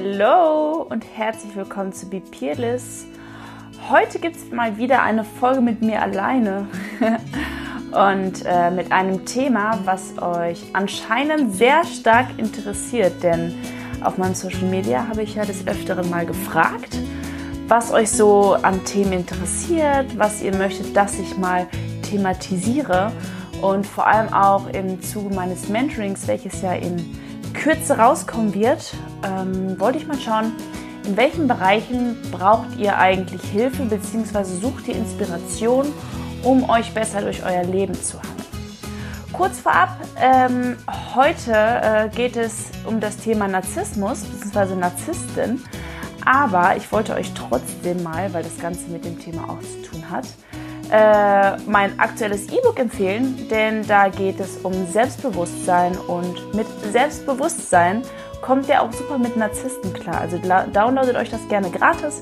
Hallo und herzlich willkommen zu Be Peerless. Heute gibt es mal wieder eine Folge mit mir alleine und äh, mit einem Thema, was euch anscheinend sehr stark interessiert, denn auf meinem Social Media habe ich ja des Öfteren mal gefragt, was euch so an Themen interessiert, was ihr möchtet, dass ich mal thematisiere und vor allem auch im Zuge meines Mentorings, welches ja in Kürze rauskommen wird, ähm, wollte ich mal schauen, in welchen Bereichen braucht ihr eigentlich Hilfe bzw. sucht ihr Inspiration, um euch besser durch euer Leben zu handeln. Kurz vorab, ähm, heute äh, geht es um das Thema Narzissmus bzw. Narzissten, aber ich wollte euch trotzdem mal, weil das Ganze mit dem Thema auch zu tun hat, äh, mein aktuelles E-Book empfehlen, denn da geht es um Selbstbewusstsein und mit Selbstbewusstsein kommt ihr auch super mit Narzissten klar. Also downloadet euch das gerne gratis.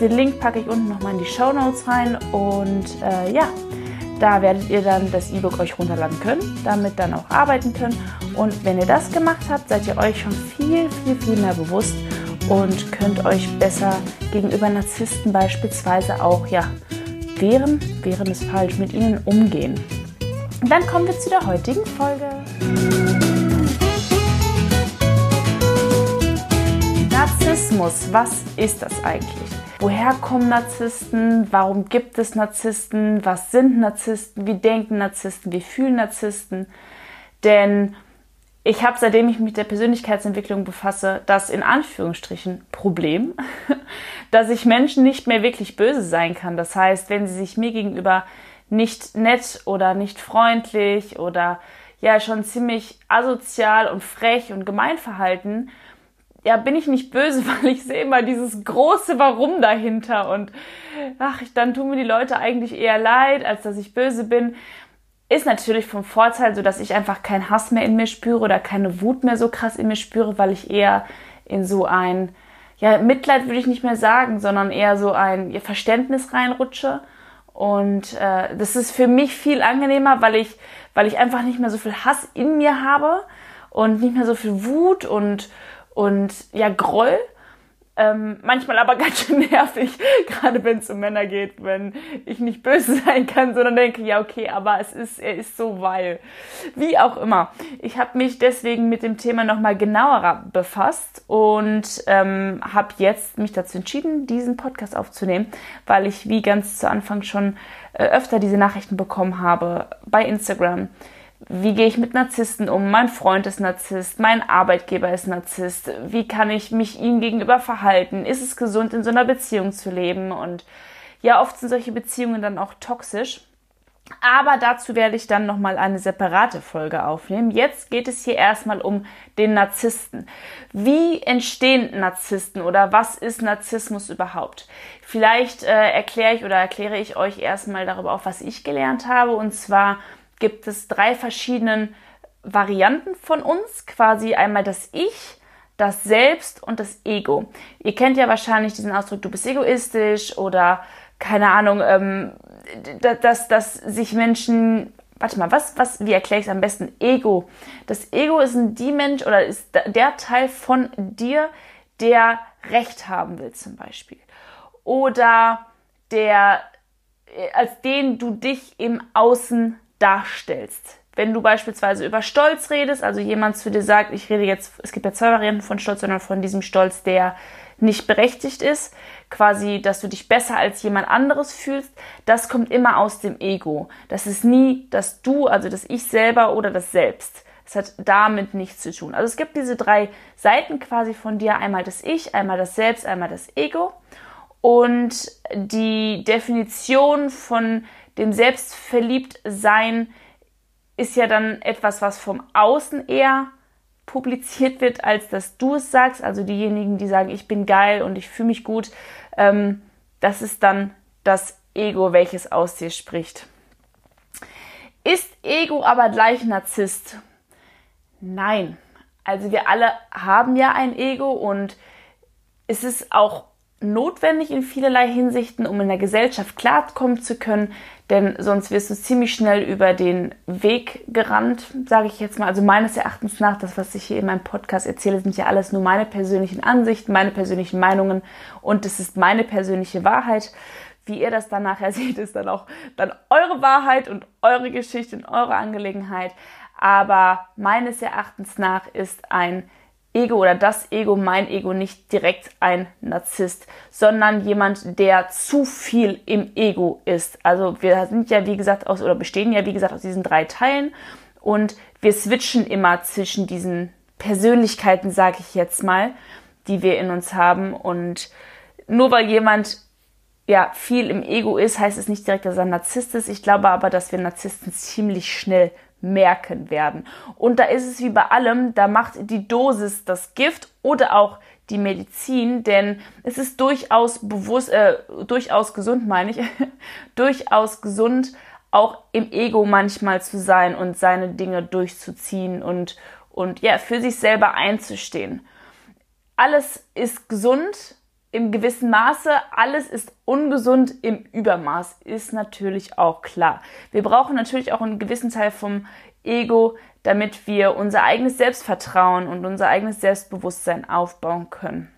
Den Link packe ich unten nochmal in die Show Notes rein und äh, ja, da werdet ihr dann das E-Book euch runterladen können, damit dann auch arbeiten können. Und wenn ihr das gemacht habt, seid ihr euch schon viel, viel, viel mehr bewusst und könnt euch besser gegenüber Narzissten beispielsweise auch ja, wehren, wären es falsch, mit ihnen umgehen. Und dann kommen wir zu der heutigen Folge. Narzissmus, was ist das eigentlich? Woher kommen Narzissten? Warum gibt es Narzissten? Was sind Narzissten? Wie denken Narzissten? Wie fühlen Narzissten? Denn ich habe, seitdem ich mich mit der Persönlichkeitsentwicklung befasse, das in Anführungsstrichen Problem, dass ich Menschen nicht mehr wirklich böse sein kann. Das heißt, wenn sie sich mir gegenüber nicht nett oder nicht freundlich oder ja schon ziemlich asozial und frech und gemein verhalten, ja, bin ich nicht böse, weil ich sehe immer dieses große Warum dahinter und ach, dann tun mir die Leute eigentlich eher leid, als dass ich böse bin ist natürlich vom Vorteil, so dass ich einfach keinen Hass mehr in mir spüre oder keine Wut mehr so krass in mir spüre, weil ich eher in so ein, ja, Mitleid würde ich nicht mehr sagen, sondern eher so ein Verständnis reinrutsche. Und äh, das ist für mich viel angenehmer, weil ich, weil ich einfach nicht mehr so viel Hass in mir habe und nicht mehr so viel Wut und, und ja, Groll, ähm, manchmal aber ganz schön nervig, gerade wenn es um Männer geht, wenn ich nicht böse sein kann, sondern denke, ja, okay, aber es ist, er ist so weil. Wie auch immer. Ich habe mich deswegen mit dem Thema nochmal genauer befasst und ähm, habe jetzt mich dazu entschieden, diesen Podcast aufzunehmen, weil ich, wie ganz zu Anfang schon äh, öfter diese Nachrichten bekommen habe bei Instagram wie gehe ich mit Narzissten um? Mein Freund ist Narzisst, mein Arbeitgeber ist Narzisst. Wie kann ich mich ihm gegenüber verhalten? Ist es gesund, in so einer Beziehung zu leben? Und ja, oft sind solche Beziehungen dann auch toxisch. Aber dazu werde ich dann nochmal eine separate Folge aufnehmen. Jetzt geht es hier erstmal um den Narzissten. Wie entstehen Narzissten oder was ist Narzissmus überhaupt? Vielleicht äh, erkläre ich oder erkläre ich euch erstmal darüber auf, was ich gelernt habe. Und zwar gibt es drei verschiedene Varianten von uns, quasi einmal das Ich, das Selbst und das Ego. Ihr kennt ja wahrscheinlich diesen Ausdruck, du bist egoistisch oder keine Ahnung, ähm, dass, dass sich Menschen, warte mal, was, was, wie erkläre ich es am besten? Ego. Das Ego ist ein die Mensch oder ist der Teil von dir, der Recht haben will zum Beispiel. Oder der, äh, als den du dich im Außen darstellst. Wenn du beispielsweise über Stolz redest, also jemand zu dir sagt, ich rede jetzt, es gibt ja zwei Varianten von Stolz, sondern von diesem Stolz, der nicht berechtigt ist, quasi, dass du dich besser als jemand anderes fühlst, das kommt immer aus dem Ego. Das ist nie das Du, also das Ich selber oder das Selbst. Es hat damit nichts zu tun. Also es gibt diese drei Seiten quasi von dir, einmal das Ich, einmal das Selbst, einmal das Ego. Und die Definition von dem Selbstverliebtsein ist ja dann etwas, was vom Außen eher publiziert wird, als dass du es sagst. Also diejenigen, die sagen, ich bin geil und ich fühle mich gut, ähm, das ist dann das Ego, welches aus dir spricht. Ist Ego aber gleich Narzisst? Nein. Also wir alle haben ja ein Ego und es ist auch notwendig in vielerlei Hinsichten, um in der Gesellschaft klarkommen zu können, denn sonst wirst du ziemlich schnell über den Weg gerannt, sage ich jetzt mal. Also meines Erachtens nach, das, was ich hier in meinem Podcast erzähle, sind ja alles nur meine persönlichen Ansichten, meine persönlichen Meinungen und es ist meine persönliche Wahrheit. Wie ihr das dann nachher seht, ist dann auch dann eure Wahrheit und eure Geschichte und eure Angelegenheit. Aber meines Erachtens nach ist ein Ego oder das Ego, mein Ego, nicht direkt ein Narzisst, sondern jemand, der zu viel im Ego ist. Also wir sind ja, wie gesagt, aus oder bestehen ja, wie gesagt, aus diesen drei Teilen und wir switchen immer zwischen diesen Persönlichkeiten, sage ich jetzt mal, die wir in uns haben. Und nur weil jemand ja viel im Ego ist, heißt es nicht direkt, dass er ein Narzisst ist. Ich glaube aber, dass wir Narzissten ziemlich schnell merken werden. Und da ist es wie bei allem, da macht die Dosis das Gift oder auch die Medizin, denn es ist durchaus bewusst, äh, durchaus gesund, meine ich, durchaus gesund, auch im Ego manchmal zu sein und seine Dinge durchzuziehen und, und ja, für sich selber einzustehen. Alles ist gesund im gewissen Maße, alles ist ungesund im Übermaß, ist natürlich auch klar. Wir brauchen natürlich auch einen gewissen Teil vom Ego, damit wir unser eigenes Selbstvertrauen und unser eigenes Selbstbewusstsein aufbauen können.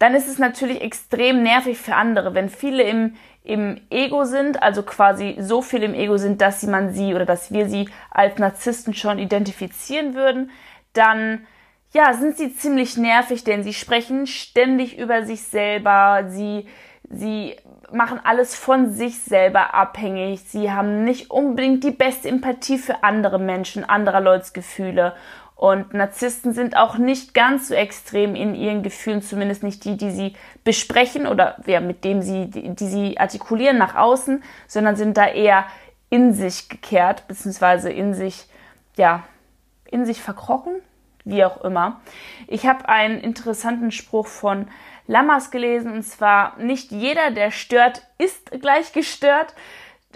Dann ist es natürlich extrem nervig für andere, wenn viele im, im Ego sind, also quasi so viel im Ego sind, dass man sie oder dass wir sie als Narzissten schon identifizieren würden, dann ja, sind sie ziemlich nervig, denn sie sprechen ständig über sich selber, sie, sie machen alles von sich selber abhängig, sie haben nicht unbedingt die beste Empathie für andere Menschen, anderer Leute's Gefühle. Und Narzissten sind auch nicht ganz so extrem in ihren Gefühlen, zumindest nicht die, die sie besprechen oder ja, mit dem sie, die, die sie artikulieren nach außen, sondern sind da eher in sich gekehrt, beziehungsweise in sich, ja, in sich verkrochen, wie auch immer. Ich habe einen interessanten Spruch von Lammers gelesen und zwar nicht jeder, der stört, ist gleich gestört.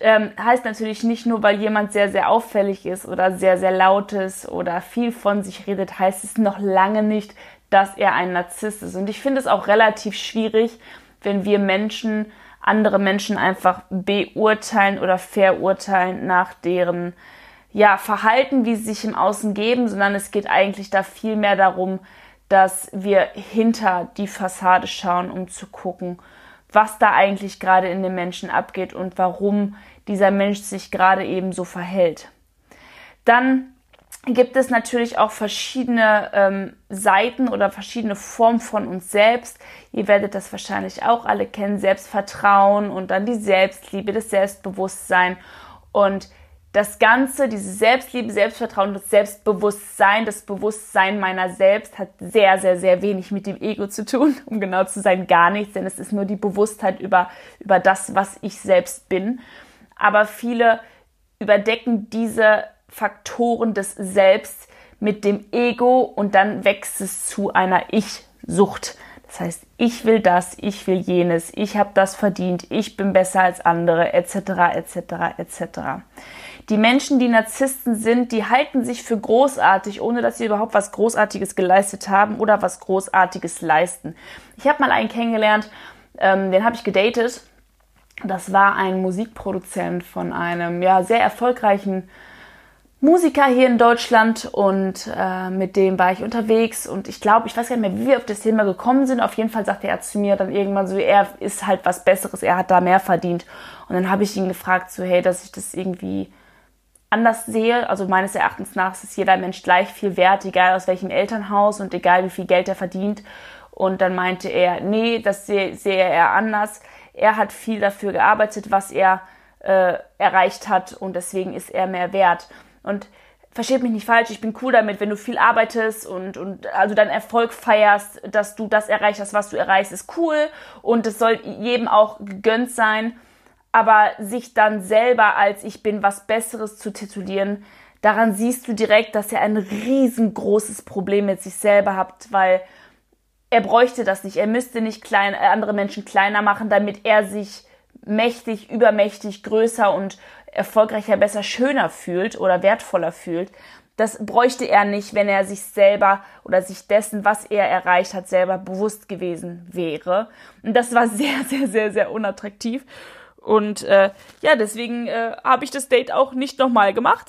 Ähm, heißt natürlich nicht nur, weil jemand sehr, sehr auffällig ist oder sehr, sehr laut ist oder viel von sich redet, heißt es noch lange nicht, dass er ein Narzisst ist. Und ich finde es auch relativ schwierig, wenn wir Menschen, andere Menschen einfach beurteilen oder verurteilen nach deren ja, Verhalten, wie sie sich im Außen geben, sondern es geht eigentlich da viel mehr darum, dass wir hinter die Fassade schauen, um zu gucken, was da eigentlich gerade in dem Menschen abgeht und warum dieser Mensch sich gerade eben so verhält. Dann gibt es natürlich auch verschiedene ähm, Seiten oder verschiedene Formen von uns selbst. Ihr werdet das wahrscheinlich auch alle kennen. Selbstvertrauen und dann die Selbstliebe, das Selbstbewusstsein. Und das Ganze, diese Selbstliebe, Selbstvertrauen, das Selbstbewusstsein, das Bewusstsein meiner selbst hat sehr, sehr, sehr wenig mit dem Ego zu tun, um genau zu sein, gar nichts, denn es ist nur die Bewusstheit über, über das, was ich selbst bin. Aber viele überdecken diese Faktoren des Selbst mit dem Ego und dann wächst es zu einer Ich-Sucht. Das heißt, ich will das, ich will jenes, ich habe das verdient, ich bin besser als andere, etc., etc., etc. Die Menschen, die Narzissten sind, die halten sich für großartig, ohne dass sie überhaupt was Großartiges geleistet haben oder was Großartiges leisten. Ich habe mal einen kennengelernt, ähm, den habe ich gedatet. Das war ein Musikproduzent von einem ja, sehr erfolgreichen Musiker hier in Deutschland und äh, mit dem war ich unterwegs und ich glaube, ich weiß gar nicht mehr, wie wir auf das Thema gekommen sind. Auf jeden Fall sagte er zu mir dann irgendwann so, er ist halt was Besseres, er hat da mehr verdient. Und dann habe ich ihn gefragt, so hey, dass ich das irgendwie anders sehe. Also meines Erachtens nach ist jeder Mensch gleich viel wert, egal aus welchem Elternhaus und egal wie viel Geld er verdient. Und dann meinte er, nee, das sehe, sehe er anders. Er hat viel dafür gearbeitet, was er äh, erreicht hat und deswegen ist er mehr wert. Und versteht mich nicht falsch, ich bin cool damit, wenn du viel arbeitest und, und also deinen Erfolg feierst, dass du das erreicht hast, was du erreichst, ist cool und es soll jedem auch gegönnt sein aber sich dann selber als ich bin was Besseres zu titulieren, daran siehst du direkt, dass er ein riesengroßes Problem mit sich selber hat, weil er bräuchte das nicht. Er müsste nicht klein, äh, andere Menschen kleiner machen, damit er sich mächtig, übermächtig, größer und erfolgreicher, besser, schöner fühlt oder wertvoller fühlt. Das bräuchte er nicht, wenn er sich selber oder sich dessen, was er erreicht hat, selber bewusst gewesen wäre. Und das war sehr, sehr, sehr, sehr unattraktiv. Und äh, ja, deswegen äh, habe ich das Date auch nicht nochmal gemacht.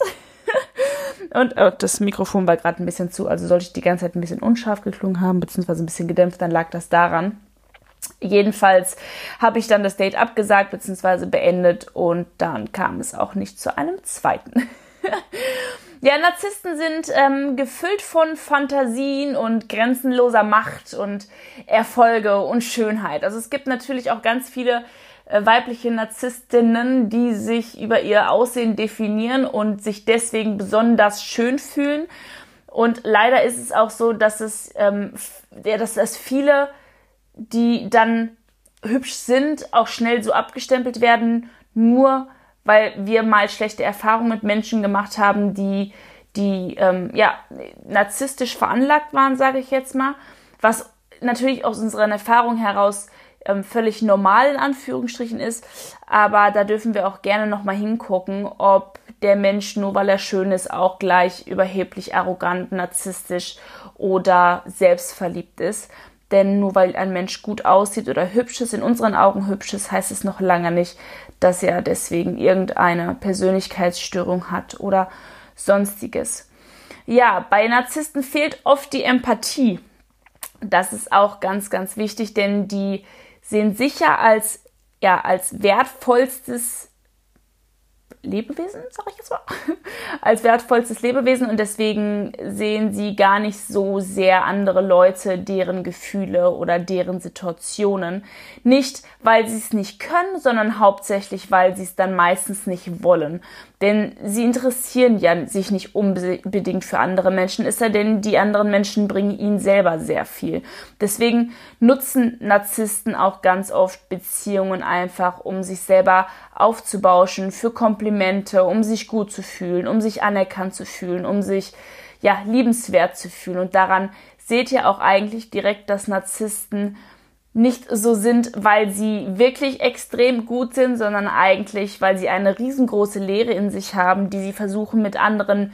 Und äh, das Mikrofon war gerade ein bisschen zu, also sollte ich die ganze Zeit ein bisschen unscharf geklungen haben, beziehungsweise ein bisschen gedämpft, dann lag das daran. Jedenfalls habe ich dann das Date abgesagt bzw. beendet und dann kam es auch nicht zu einem zweiten. ja, Narzissten sind ähm, gefüllt von Fantasien und grenzenloser Macht und Erfolge und Schönheit. Also es gibt natürlich auch ganz viele weibliche Narzisstinnen, die sich über ihr Aussehen definieren und sich deswegen besonders schön fühlen. Und leider ist es auch so, dass es, ähm, ja, dass es viele die dann hübsch sind, auch schnell so abgestempelt werden, nur weil wir mal schlechte Erfahrungen mit Menschen gemacht haben, die, die ähm, ja, narzisstisch veranlagt waren, sage ich jetzt mal, was natürlich aus unserer Erfahrung heraus ähm, völlig normal in Anführungsstrichen ist, aber da dürfen wir auch gerne nochmal hingucken, ob der Mensch nur weil er schön ist auch gleich überheblich, arrogant, narzisstisch oder selbstverliebt ist. Denn nur weil ein Mensch gut aussieht oder hübsch ist, in unseren Augen hübsch ist, heißt es noch lange nicht, dass er deswegen irgendeine Persönlichkeitsstörung hat oder sonstiges. Ja, bei Narzissten fehlt oft die Empathie. Das ist auch ganz, ganz wichtig, denn die sehen sicher als, ja, als wertvollstes Lebewesen, sage ich jetzt mal, als wertvollstes Lebewesen und deswegen sehen sie gar nicht so sehr andere Leute, deren Gefühle oder deren Situationen. Nicht, weil sie es nicht können, sondern hauptsächlich, weil sie es dann meistens nicht wollen. Denn sie interessieren ja sich nicht unbedingt für andere Menschen, ist ja denn die anderen Menschen bringen ihnen selber sehr viel. Deswegen nutzen Narzissten auch ganz oft Beziehungen einfach, um sich selber aufzubauschen, für Komplimente, um sich gut zu fühlen, um sich anerkannt zu fühlen, um sich ja liebenswert zu fühlen. Und daran seht ihr auch eigentlich direkt, dass Narzissten nicht so sind, weil sie wirklich extrem gut sind, sondern eigentlich, weil sie eine riesengroße Leere in sich haben, die sie versuchen mit anderen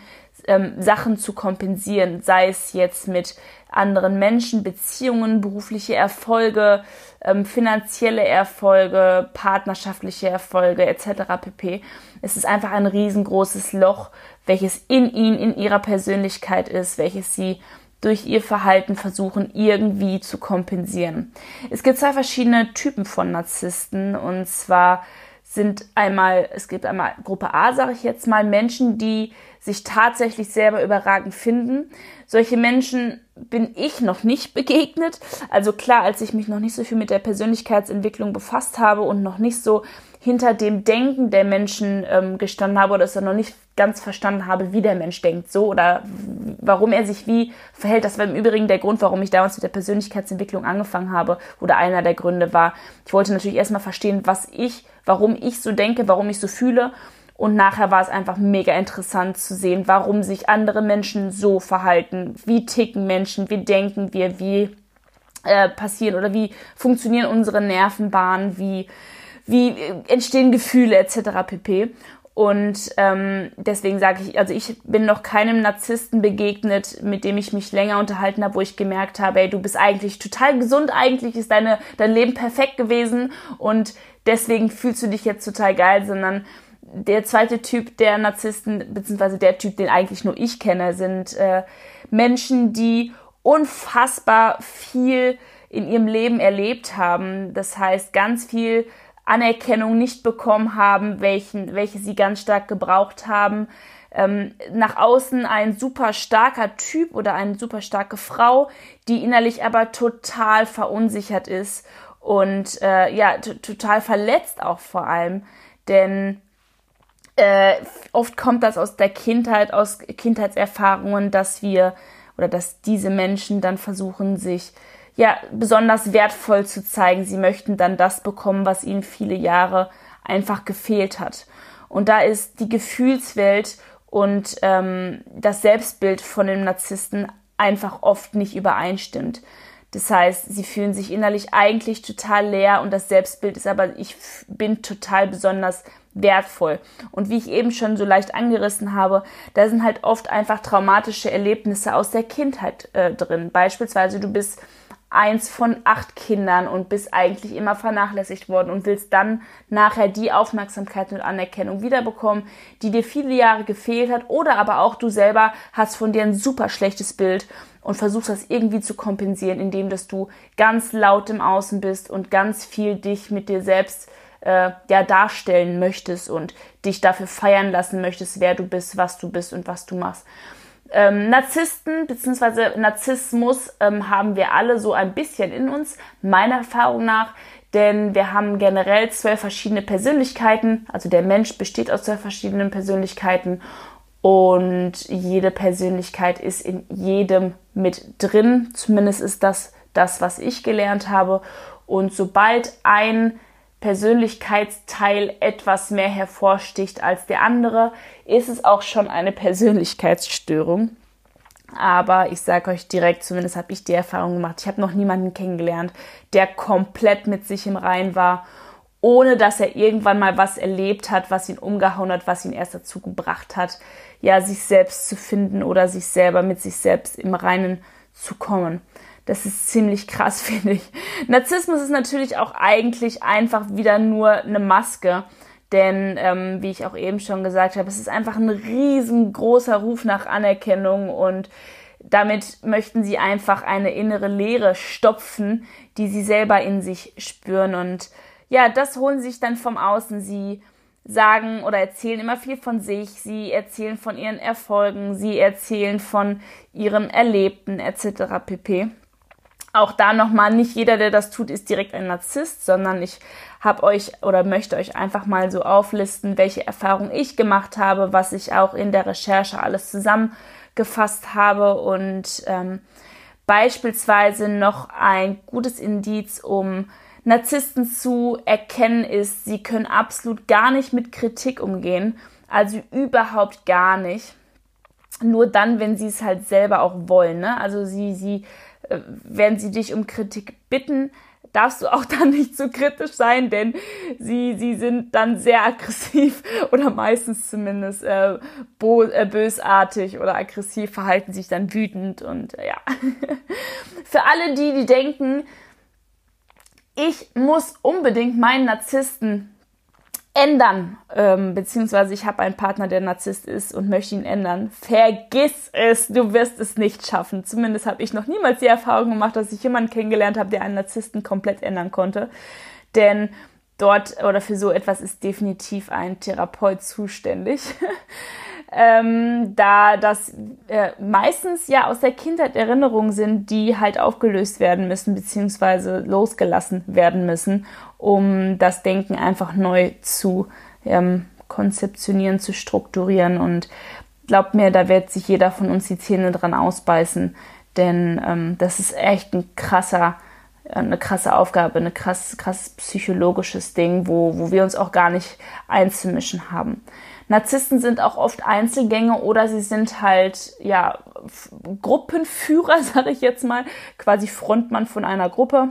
ähm, Sachen zu kompensieren, sei es jetzt mit anderen Menschen, Beziehungen, berufliche Erfolge, ähm, finanzielle Erfolge, partnerschaftliche Erfolge etc. pp. Es ist einfach ein riesengroßes Loch, welches in ihnen, in ihrer Persönlichkeit ist, welches sie durch ihr Verhalten versuchen, irgendwie zu kompensieren. Es gibt zwei verschiedene Typen von Narzissten und zwar sind einmal, es gibt einmal Gruppe A, sage ich jetzt mal, Menschen, die sich tatsächlich selber überragend finden. Solche Menschen bin ich noch nicht begegnet. Also klar, als ich mich noch nicht so viel mit der Persönlichkeitsentwicklung befasst habe und noch nicht so hinter dem Denken der Menschen ähm, gestanden habe oder es noch nicht ganz verstanden habe, wie der Mensch denkt, so oder warum er sich wie verhält. Das war im Übrigen der Grund, warum ich damals mit der Persönlichkeitsentwicklung angefangen habe oder einer der Gründe war. Ich wollte natürlich erstmal verstehen, was ich, warum ich so denke, warum ich so fühle. Und nachher war es einfach mega interessant zu sehen, warum sich andere Menschen so verhalten. Wie ticken Menschen, wie denken wir, wie äh, passieren oder wie funktionieren unsere Nervenbahnen, wie wie entstehen Gefühle etc. pp. Und ähm, deswegen sage ich, also ich bin noch keinem Narzissten begegnet, mit dem ich mich länger unterhalten habe, wo ich gemerkt habe, ey, du bist eigentlich total gesund, eigentlich ist deine, dein Leben perfekt gewesen und deswegen fühlst du dich jetzt total geil, sondern der zweite Typ der Narzissten, beziehungsweise der Typ, den eigentlich nur ich kenne, sind äh, Menschen, die unfassbar viel in ihrem Leben erlebt haben. Das heißt, ganz viel Anerkennung nicht bekommen haben, welchen, welche sie ganz stark gebraucht haben. Ähm, nach außen ein super starker Typ oder eine super starke Frau, die innerlich aber total verunsichert ist und äh, ja, total verletzt auch vor allem. Denn äh, oft kommt das aus der Kindheit, aus Kindheitserfahrungen, dass wir oder dass diese Menschen dann versuchen, sich ja besonders wertvoll zu zeigen. Sie möchten dann das bekommen, was ihnen viele Jahre einfach gefehlt hat. Und da ist die Gefühlswelt und ähm, das Selbstbild von dem Narzissten einfach oft nicht übereinstimmt. Das heißt, sie fühlen sich innerlich eigentlich total leer und das Selbstbild ist aber, ich bin total besonders wertvoll. Und wie ich eben schon so leicht angerissen habe, da sind halt oft einfach traumatische Erlebnisse aus der Kindheit äh, drin. Beispielsweise du bist eins von acht Kindern und bist eigentlich immer vernachlässigt worden und willst dann nachher die Aufmerksamkeit und Anerkennung wiederbekommen, die dir viele Jahre gefehlt hat oder aber auch du selber hast von dir ein super schlechtes Bild und versuchst das irgendwie zu kompensieren, indem dass du ganz laut im Außen bist und ganz viel dich mit dir selbst äh, ja darstellen möchtest und dich dafür feiern lassen möchtest, wer du bist, was du bist und was du machst. Ähm, Narzissten bzw. Narzissmus ähm, haben wir alle so ein bisschen in uns, meiner Erfahrung nach, denn wir haben generell zwölf verschiedene Persönlichkeiten, also der Mensch besteht aus zwölf verschiedenen Persönlichkeiten. Und jede Persönlichkeit ist in jedem mit drin, zumindest ist das das, was ich gelernt habe. Und sobald ein Persönlichkeitsteil etwas mehr hervorsticht als der andere, ist es auch schon eine Persönlichkeitsstörung. Aber ich sage euch direkt, zumindest habe ich die Erfahrung gemacht, ich habe noch niemanden kennengelernt, der komplett mit sich im Rein war, ohne dass er irgendwann mal was erlebt hat, was ihn umgehauen hat, was ihn erst dazu gebracht hat, ja, sich selbst zu finden oder sich selber mit sich selbst im Reinen zu kommen. Das ist ziemlich krass, finde ich. Narzissmus ist natürlich auch eigentlich einfach wieder nur eine Maske. Denn, ähm, wie ich auch eben schon gesagt habe, es ist einfach ein riesengroßer Ruf nach Anerkennung und damit möchten sie einfach eine innere Leere stopfen, die sie selber in sich spüren. Und ja, das holen sie sich dann vom Außen. Sie sagen oder erzählen immer viel von sich, sie erzählen von ihren Erfolgen, sie erzählen von ihrem Erlebten etc. pp auch da nochmal, nicht jeder, der das tut, ist direkt ein Narzisst, sondern ich habe euch oder möchte euch einfach mal so auflisten, welche Erfahrungen ich gemacht habe, was ich auch in der Recherche alles zusammengefasst habe und ähm, beispielsweise noch ein gutes Indiz, um Narzissten zu erkennen ist, sie können absolut gar nicht mit Kritik umgehen, also überhaupt gar nicht. Nur dann, wenn sie es halt selber auch wollen. Ne? Also sie, sie wenn sie dich um Kritik bitten, darfst du auch dann nicht zu so kritisch sein, denn sie, sie sind dann sehr aggressiv oder meistens zumindest äh, äh, bösartig oder aggressiv, verhalten sich dann wütend und äh, ja. Für alle die, die denken, ich muss unbedingt meinen Narzissten ändern, ähm, beziehungsweise ich habe einen Partner, der Narzisst ist und möchte ihn ändern. Vergiss es, du wirst es nicht schaffen. Zumindest habe ich noch niemals die Erfahrung gemacht, dass ich jemanden kennengelernt habe, der einen Narzissten komplett ändern konnte. Denn dort oder für so etwas ist definitiv ein Therapeut zuständig. ähm, da das äh, meistens ja aus der Kindheit Erinnerungen sind, die halt aufgelöst werden müssen, beziehungsweise losgelassen werden müssen um das Denken einfach neu zu ähm, konzeptionieren, zu strukturieren. Und glaubt mir, da wird sich jeder von uns die Zähne dran ausbeißen, denn ähm, das ist echt ein krasser, eine krasse Aufgabe, ein krass, krass psychologisches Ding, wo, wo wir uns auch gar nicht einzumischen haben. Narzissten sind auch oft Einzelgänger oder sie sind halt ja Gruppenführer, sage ich jetzt mal, quasi Frontmann von einer Gruppe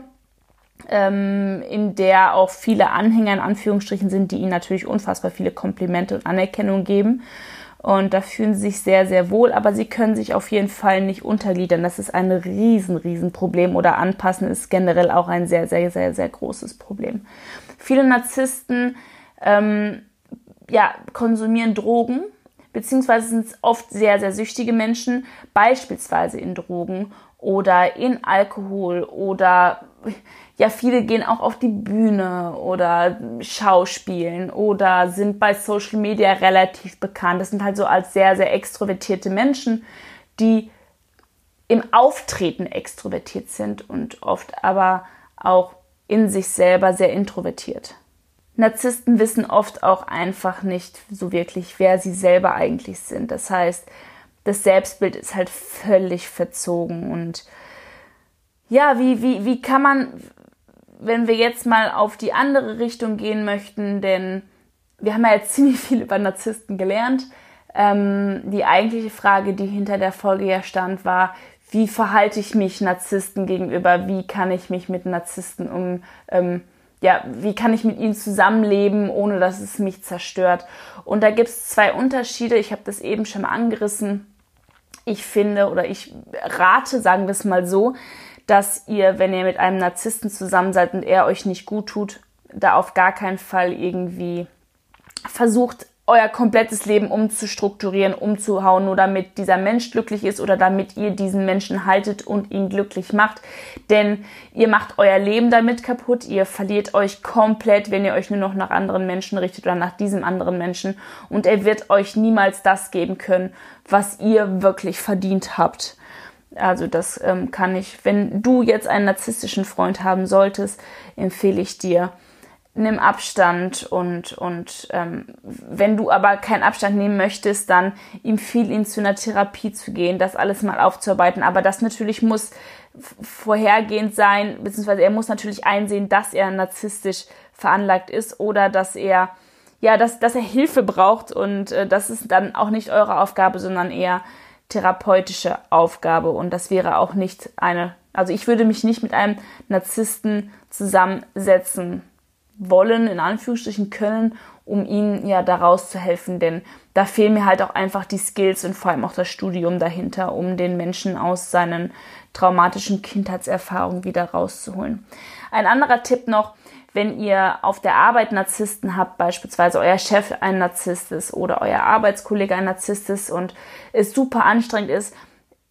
ähm, in der auch viele Anhänger in Anführungsstrichen sind, die ihnen natürlich unfassbar viele Komplimente und Anerkennung geben. Und da fühlen sie sich sehr, sehr wohl, aber sie können sich auf jeden Fall nicht untergliedern. Das ist ein riesen, riesen Problem oder anpassen ist generell auch ein sehr, sehr, sehr, sehr großes Problem. Viele Narzissten ähm, ja, konsumieren Drogen, beziehungsweise sind es oft sehr, sehr süchtige Menschen, beispielsweise in Drogen oder in Alkohol oder ja, viele gehen auch auf die Bühne oder schauspielen oder sind bei Social Media relativ bekannt. Das sind halt so als sehr, sehr extrovertierte Menschen, die im Auftreten extrovertiert sind und oft aber auch in sich selber sehr introvertiert. Narzissten wissen oft auch einfach nicht so wirklich, wer sie selber eigentlich sind. Das heißt, das Selbstbild ist halt völlig verzogen und ja, wie, wie, wie kann man, wenn wir jetzt mal auf die andere Richtung gehen möchten, denn wir haben ja jetzt ziemlich viel über Narzissten gelernt. Ähm, die eigentliche Frage, die hinter der Folge ja stand, war, wie verhalte ich mich Narzissten gegenüber, wie kann ich mich mit Narzissten um, ähm, ja, wie kann ich mit ihnen zusammenleben, ohne dass es mich zerstört. Und da gibt es zwei Unterschiede, ich habe das eben schon mal angerissen. Ich finde oder ich rate, sagen wir es mal so, dass ihr, wenn ihr mit einem Narzissten zusammen seid und er euch nicht gut tut, da auf gar keinen Fall irgendwie versucht, euer komplettes Leben umzustrukturieren, umzuhauen, nur damit dieser Mensch glücklich ist oder damit ihr diesen Menschen haltet und ihn glücklich macht. Denn ihr macht euer Leben damit kaputt, ihr verliert euch komplett, wenn ihr euch nur noch nach anderen Menschen richtet oder nach diesem anderen Menschen. Und er wird euch niemals das geben können, was ihr wirklich verdient habt. Also das ähm, kann ich, wenn du jetzt einen narzisstischen Freund haben solltest, empfehle ich dir, nimm Abstand und, und ähm, wenn du aber keinen Abstand nehmen möchtest, dann empfiehl ihn zu einer Therapie zu gehen, das alles mal aufzuarbeiten. Aber das natürlich muss vorhergehend sein, beziehungsweise er muss natürlich einsehen, dass er narzisstisch veranlagt ist oder dass er ja, dass, dass er Hilfe braucht und äh, das ist dann auch nicht eure Aufgabe, sondern eher therapeutische Aufgabe und das wäre auch nicht eine, also ich würde mich nicht mit einem Narzissten zusammensetzen wollen, in Anführungsstrichen können, um ihnen ja daraus zu helfen, denn da fehlen mir halt auch einfach die Skills und vor allem auch das Studium dahinter, um den Menschen aus seinen traumatischen Kindheitserfahrungen wieder rauszuholen. Ein anderer Tipp noch, wenn ihr auf der Arbeit Narzissten habt, beispielsweise euer Chef ein Narzisst ist oder euer Arbeitskollege ein Narzisst ist und es super anstrengend ist,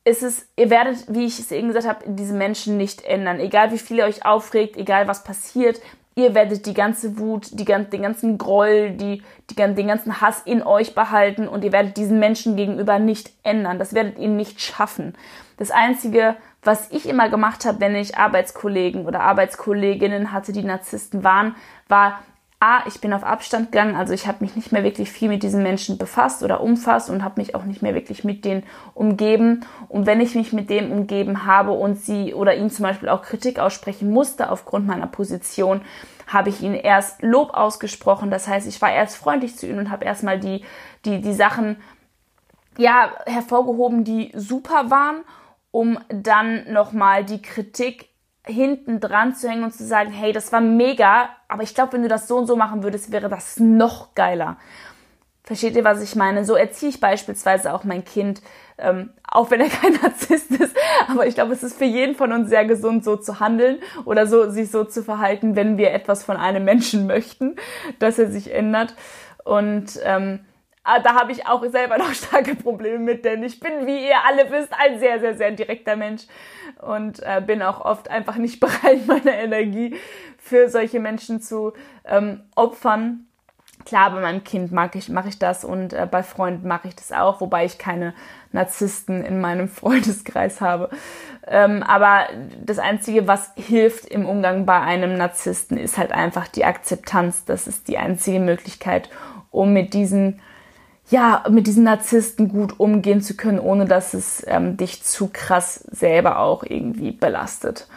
ist es, ihr werdet, wie ich es eben gesagt habe, diese Menschen nicht ändern. Egal wie viel ihr euch aufregt, egal was passiert, Ihr werdet die ganze Wut, die, den ganzen Groll, die, die, den ganzen Hass in euch behalten und ihr werdet diesen Menschen gegenüber nicht ändern. Das werdet ihr nicht schaffen. Das Einzige, was ich immer gemacht habe, wenn ich Arbeitskollegen oder Arbeitskolleginnen hatte, die Narzissten waren, war, A, ich bin auf Abstand gegangen, also ich habe mich nicht mehr wirklich viel mit diesen Menschen befasst oder umfasst und habe mich auch nicht mehr wirklich mit denen umgeben. Und wenn ich mich mit dem umgeben habe und sie oder ihm zum Beispiel auch Kritik aussprechen musste aufgrund meiner Position, habe ich ihnen erst Lob ausgesprochen. Das heißt, ich war erst freundlich zu ihnen und habe erstmal die, die, die Sachen ja, hervorgehoben, die super waren, um dann nochmal die Kritik hinten dran zu hängen und zu sagen, hey, das war mega, aber ich glaube, wenn du das so und so machen würdest, wäre das noch geiler. Versteht ihr, was ich meine? So erziehe ich beispielsweise auch mein Kind, ähm, auch wenn er kein Narzisst ist. Aber ich glaube, es ist für jeden von uns sehr gesund, so zu handeln oder so sich so zu verhalten, wenn wir etwas von einem Menschen möchten, dass er sich ändert. Und ähm, da habe ich auch selber noch starke Probleme mit, denn ich bin, wie ihr alle wisst, ein sehr, sehr, sehr direkter Mensch und äh, bin auch oft einfach nicht bereit, meine Energie für solche Menschen zu ähm, opfern. Klar, bei meinem Kind mag ich, mache ich das und äh, bei Freunden mache ich das auch, wobei ich keine Narzissten in meinem Freundeskreis habe. Ähm, aber das Einzige, was hilft im Umgang bei einem Narzissten, ist halt einfach die Akzeptanz. Das ist die einzige Möglichkeit, um mit diesen ja, mit diesen Narzissten gut umgehen zu können, ohne dass es ähm, dich zu krass selber auch irgendwie belastet.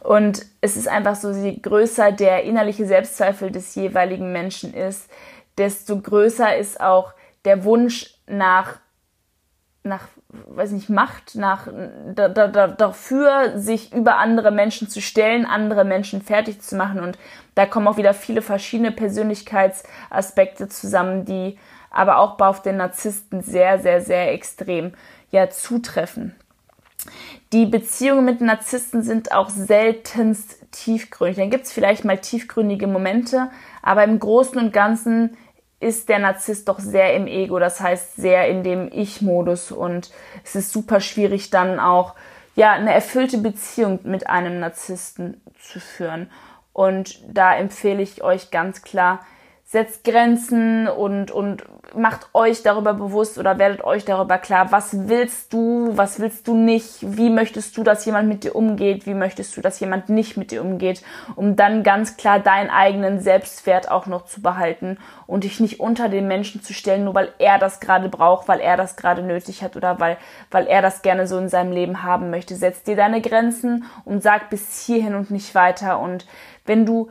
Und es ist einfach so, je größer der innerliche Selbstzweifel des jeweiligen Menschen ist, desto größer ist auch der Wunsch nach, nach, weiß nicht, Macht, nach, da, da, da, dafür, sich über andere Menschen zu stellen, andere Menschen fertig zu machen. Und da kommen auch wieder viele verschiedene Persönlichkeitsaspekte zusammen, die aber auch auf den Narzissten sehr, sehr, sehr extrem ja zutreffen. Die Beziehungen mit Narzissten sind auch seltenst tiefgründig. Dann gibt es vielleicht mal tiefgründige Momente, aber im Großen und Ganzen ist der Narzisst doch sehr im Ego, das heißt sehr in dem Ich-Modus und es ist super schwierig dann auch ja eine erfüllte Beziehung mit einem Narzissten zu führen. Und da empfehle ich euch ganz klar, setzt Grenzen und, und macht euch darüber bewusst oder werdet euch darüber klar, was willst du, was willst du nicht, wie möchtest du, dass jemand mit dir umgeht, wie möchtest du, dass jemand nicht mit dir umgeht, um dann ganz klar deinen eigenen Selbstwert auch noch zu behalten und dich nicht unter den Menschen zu stellen, nur weil er das gerade braucht, weil er das gerade nötig hat oder weil, weil er das gerne so in seinem Leben haben möchte. Setz dir deine Grenzen und sag bis hierhin und nicht weiter und wenn du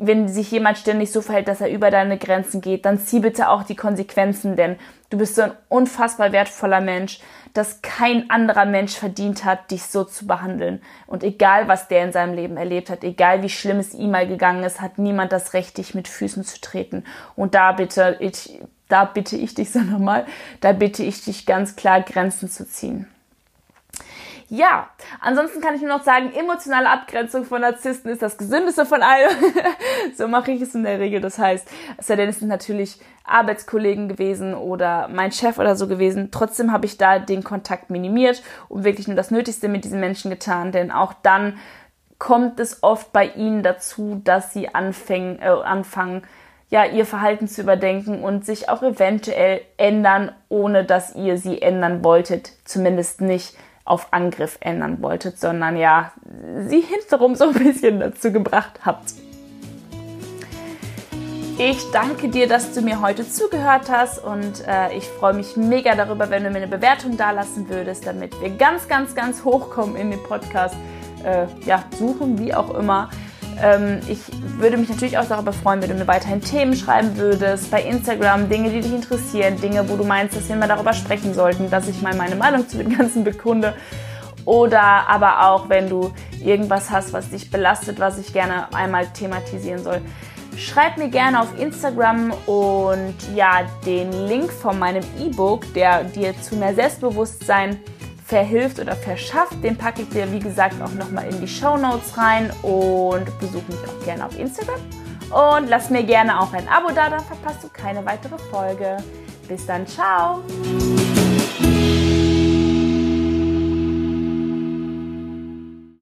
wenn sich jemand ständig so verhält, dass er über deine Grenzen geht, dann zieh bitte auch die Konsequenzen, denn du bist so ein unfassbar wertvoller Mensch, dass kein anderer Mensch verdient hat, dich so zu behandeln. Und egal, was der in seinem Leben erlebt hat, egal wie schlimm es ihm mal gegangen ist, hat niemand das Recht, dich mit Füßen zu treten. Und da bitte ich, da bitte ich dich so nochmal, da bitte ich dich ganz klar Grenzen zu ziehen. Ja, ansonsten kann ich nur noch sagen, emotionale Abgrenzung von Narzissten ist das gesündeste von allem. so mache ich es in der Regel. Das heißt, es sei denn, es sind natürlich Arbeitskollegen gewesen oder mein Chef oder so gewesen. Trotzdem habe ich da den Kontakt minimiert und wirklich nur das Nötigste mit diesen Menschen getan, denn auch dann kommt es oft bei ihnen dazu, dass sie anfangen, äh, anfangen, ja, ihr Verhalten zu überdenken und sich auch eventuell ändern, ohne dass ihr sie ändern wolltet. Zumindest nicht auf Angriff ändern wolltet, sondern ja, sie hinterrum so ein bisschen dazu gebracht habt. Ich danke dir, dass du mir heute zugehört hast und äh, ich freue mich mega darüber, wenn du mir eine Bewertung dalassen würdest, damit wir ganz, ganz, ganz hochkommen in den Podcast. Äh, ja, suchen, wie auch immer. Ähm, ich würde mich natürlich auch darüber freuen, wenn du mir weiterhin Themen schreiben würdest, bei Instagram, Dinge, die dich interessieren, Dinge, wo du meinst, dass wir mal darüber sprechen sollten, dass ich mal meine Meinung zu dem Ganzen bekunde. Oder aber auch, wenn du irgendwas hast, was dich belastet, was ich gerne einmal thematisieren soll. Schreib mir gerne auf Instagram und ja, den Link von meinem E-Book, der dir zu mehr Selbstbewusstsein verhilft oder verschafft, den packe ich dir wie gesagt auch nochmal in die Show Notes rein und besuche mich auch gerne auf Instagram. Und lass mir gerne auch ein Abo da, dann verpasst du keine weitere Folge. Bis dann, ciao!